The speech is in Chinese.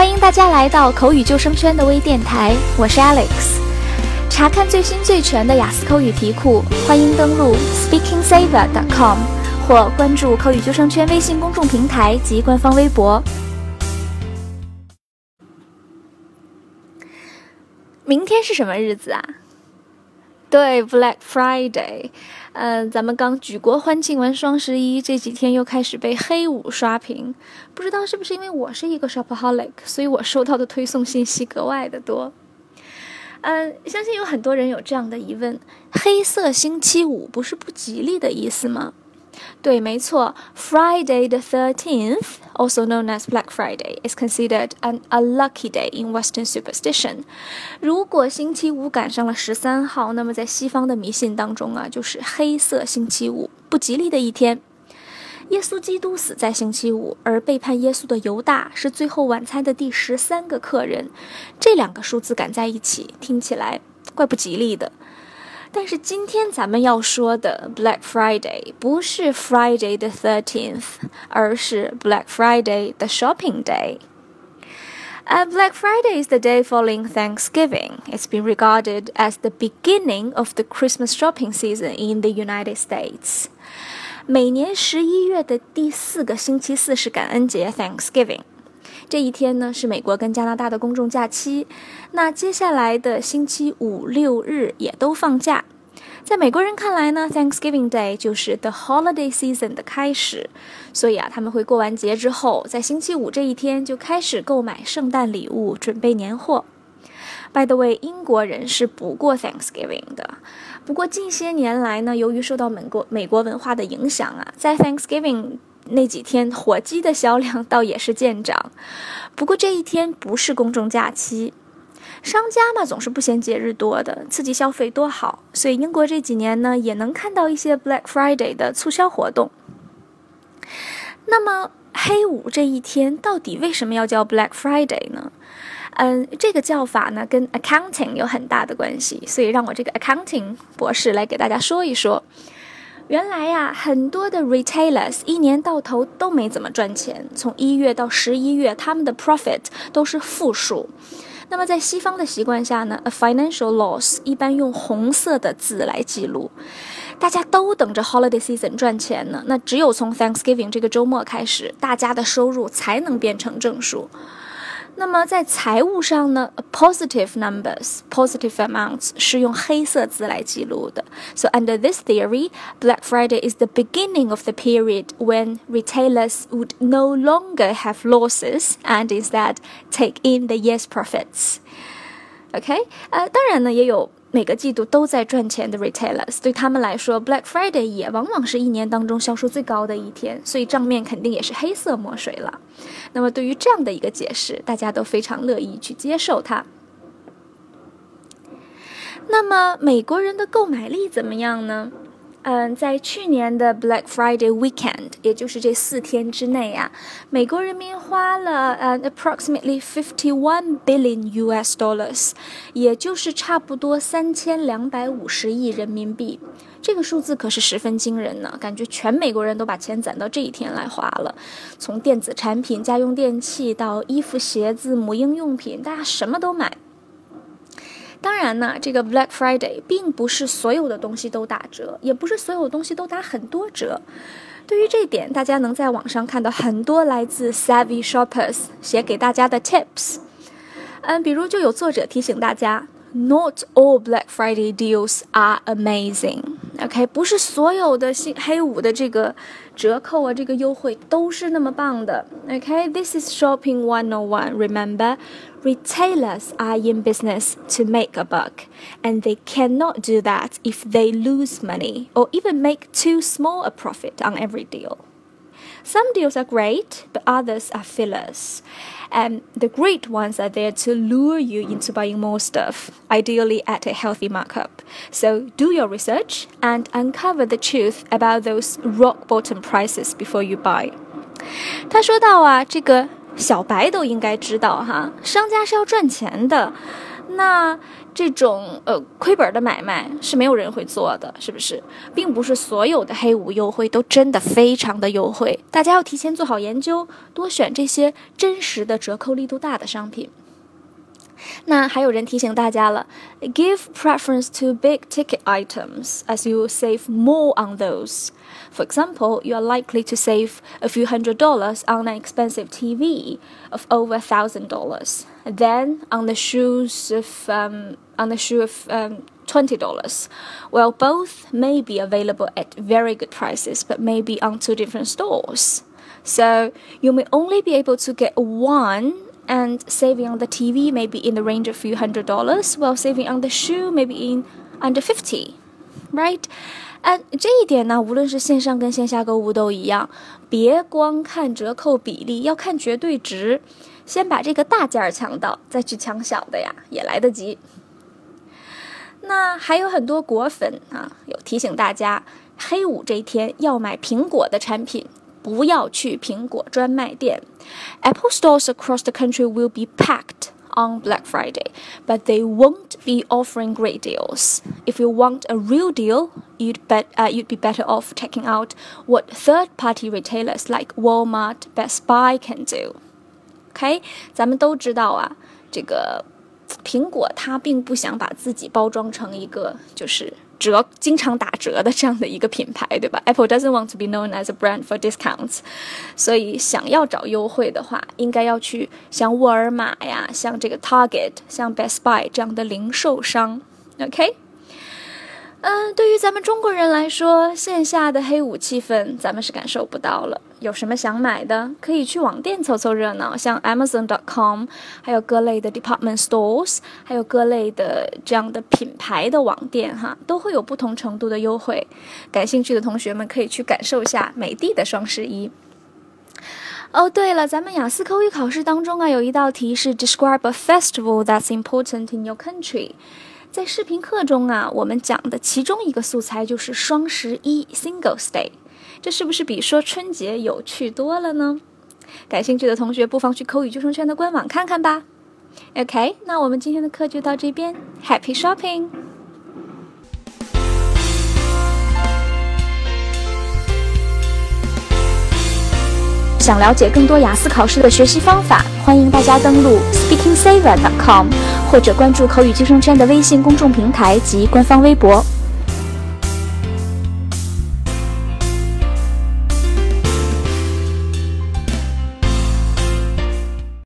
欢迎大家来到口语救生圈的微电台，我是 Alex。查看最新最全的雅思口语题库，欢迎登录 SpeakingSaver.com 或关注口语救生圈微信公众平台及官方微博。明天是什么日子啊？对，Black Friday。嗯，咱们刚举国欢庆完双十一，这几天又开始被黑五刷屏。不知道是不是因为我是一个 shopaholic，所以我收到的推送信息格外的多。嗯，相信有很多人有这样的疑问：黑色星期五不是不吉利的意思吗？对，没错，Friday the thirteenth, also known as Black Friday, is considered an unlucky day in Western superstition。如果星期五赶上了十三号，那么在西方的迷信当中啊，就是黑色星期五，不吉利的一天。耶稣基督死在星期五，而背叛耶稣的犹大是最后晚餐的第十三个客人，这两个数字赶在一起，听起来怪不吉利的。但是今天咱们要说的 Black Friday 不是 Friday the thirteenth，而是 Black Friday the shopping day。Uh, Black Friday is the day following Thanksgiving. It's been regarded as the beginning of the Christmas shopping season in the United States. 每年十一月的第四个星期四是感恩节 Thanksgiving。 这一天呢是美国跟加拿大的公众假期，那接下来的星期五六日也都放假。在美国人看来呢，Thanksgiving Day 就是 the holiday season 的开始，所以啊，他们会过完节之后，在星期五这一天就开始购买圣诞礼物，准备年货。By the way，英国人是不过 Thanksgiving 的。不过近些年来呢，由于受到美国美国文化的影响啊，在 Thanksgiving 那几天火鸡的销量倒也是见涨，不过这一天不是公众假期，商家嘛总是不嫌节日多的，刺激消费多好，所以英国这几年呢也能看到一些 Black Friday 的促销活动。那么黑五这一天到底为什么要叫 Black Friday 呢？嗯，这个叫法呢跟 accounting 有很大的关系，所以让我这个 accounting 博士来给大家说一说。原来呀，很多的 retailers 一年到头都没怎么赚钱，从一月到十一月，他们的 profit 都是负数。那么在西方的习惯下呢，a financial loss 一般用红色的字来记录。大家都等着 holiday season 赚钱呢，那只有从 Thanksgiving 这个周末开始，大家的收入才能变成正数。那么在财务上呢，positive numbers, positive amounts 是用黑色字来记录的。So under this theory, Black Friday is the beginning of the period when retailers would no longer have losses and instead take in the year's profits. OK，呃，当然呢，也有 每个季度都在赚钱的 retailers，对他们来说，Black Friday 也往往是一年当中销售最高的一天，所以账面肯定也是黑色墨水了。那么对于这样的一个解释，大家都非常乐意去接受它。那么美国人的购买力怎么样呢？嗯，在去年的 Black Friday weekend，也就是这四天之内啊，美国人民花了呃 approximately fifty one billion US dollars，也就是差不多三千两百五十亿人民币。这个数字可是十分惊人呢，感觉全美国人都把钱攒到这一天来花了。从电子产品、家用电器到衣服、鞋子、母婴用品，大家什么都买。当然呢，这个 Black Friday 并不是所有的东西都打折，也不是所有东西都打很多折。对于这点，大家能在网上看到很多来自 Savvy Shoppers 写给大家的 tips。嗯，比如就有作者提醒大家，Not all Black Friday deals are amazing。OK，不是所有的新黑五的这个折扣啊，这个优惠都是那么棒的。OK，this is shopping one on one。Remember。 Retailers are in business to make a buck, and they cannot do that if they lose money or even make too small a profit on every deal. Some deals are great, but others are fillers. And the great ones are there to lure you into buying more stuff, ideally at a healthy markup. So do your research and uncover the truth about those rock bottom prices before you buy. 他说到啊，这个 小白都应该知道哈，商家是要赚钱的。那这种呃亏本的买卖是没有人会做的，是不是？并不是所有的黑五优惠都真的非常的优惠，大家要提前做好研究，多选这些真实的折扣力度大的商品。那还有人提醒大家了，give preference to big ticket items as you save more on those. For example, you are likely to save a few hundred dollars on an expensive TV of over a thousand dollars, then on the shoes of um, on the shoe of um, twenty dollars. Well, both may be available at very good prices, but may be on two different stores. So you may only be able to get one and saving on the TV may be in the range of few hundred dollars, while saving on the shoe maybe in under fifty, right? 嗯，这一点呢，无论是线上跟线下购物都一样，别光看折扣比例，要看绝对值。先把这个大件儿抢到，再去抢小的呀，也来得及。那还有很多果粉啊，有提醒大家，黑五这一天要买苹果的产品。不要去苹果专卖店。Apple stores across the country will be packed on Black Friday, but they won't be offering great deals. If you want a real deal, you'd bet uh, you'd be better off checking out what third-party retailers like Walmart, Best Buy can do. OK，咱们都知道啊，这个苹果它并不想把自己包装成一个就是 折经常打折的这样的一个品牌，对吧？Apple doesn't want to be known as a brand for discounts，所以想要找优惠的话，应该要去像沃尔玛呀、像这个 Target、像 Best Buy 这样的零售商。OK。嗯，对于咱们中国人来说，线下的黑五气氛咱们是感受不到了。有什么想买的，可以去网店凑凑热闹，像 Amazon.com，还有各类的 department stores，还有各类的这样的品牌的网店，哈，都会有不同程度的优惠。感兴趣的同学们可以去感受一下美的的双十一。哦，对了，咱们雅思口语考试当中啊，有一道题是 Describe a festival that's important in your country。在视频课中啊，我们讲的其中一个素材就是双十一 （Singles Day），这是不是比说春节有趣多了呢？感兴趣的同学不妨去口语救生圈的官网看看吧。OK，那我们今天的课就到这边，Happy Shopping！想了解更多雅思考试的学习方法，欢迎大家登录 SpeakingSaver.com。或者关注口语救生圈的微信公众平台及官方微博。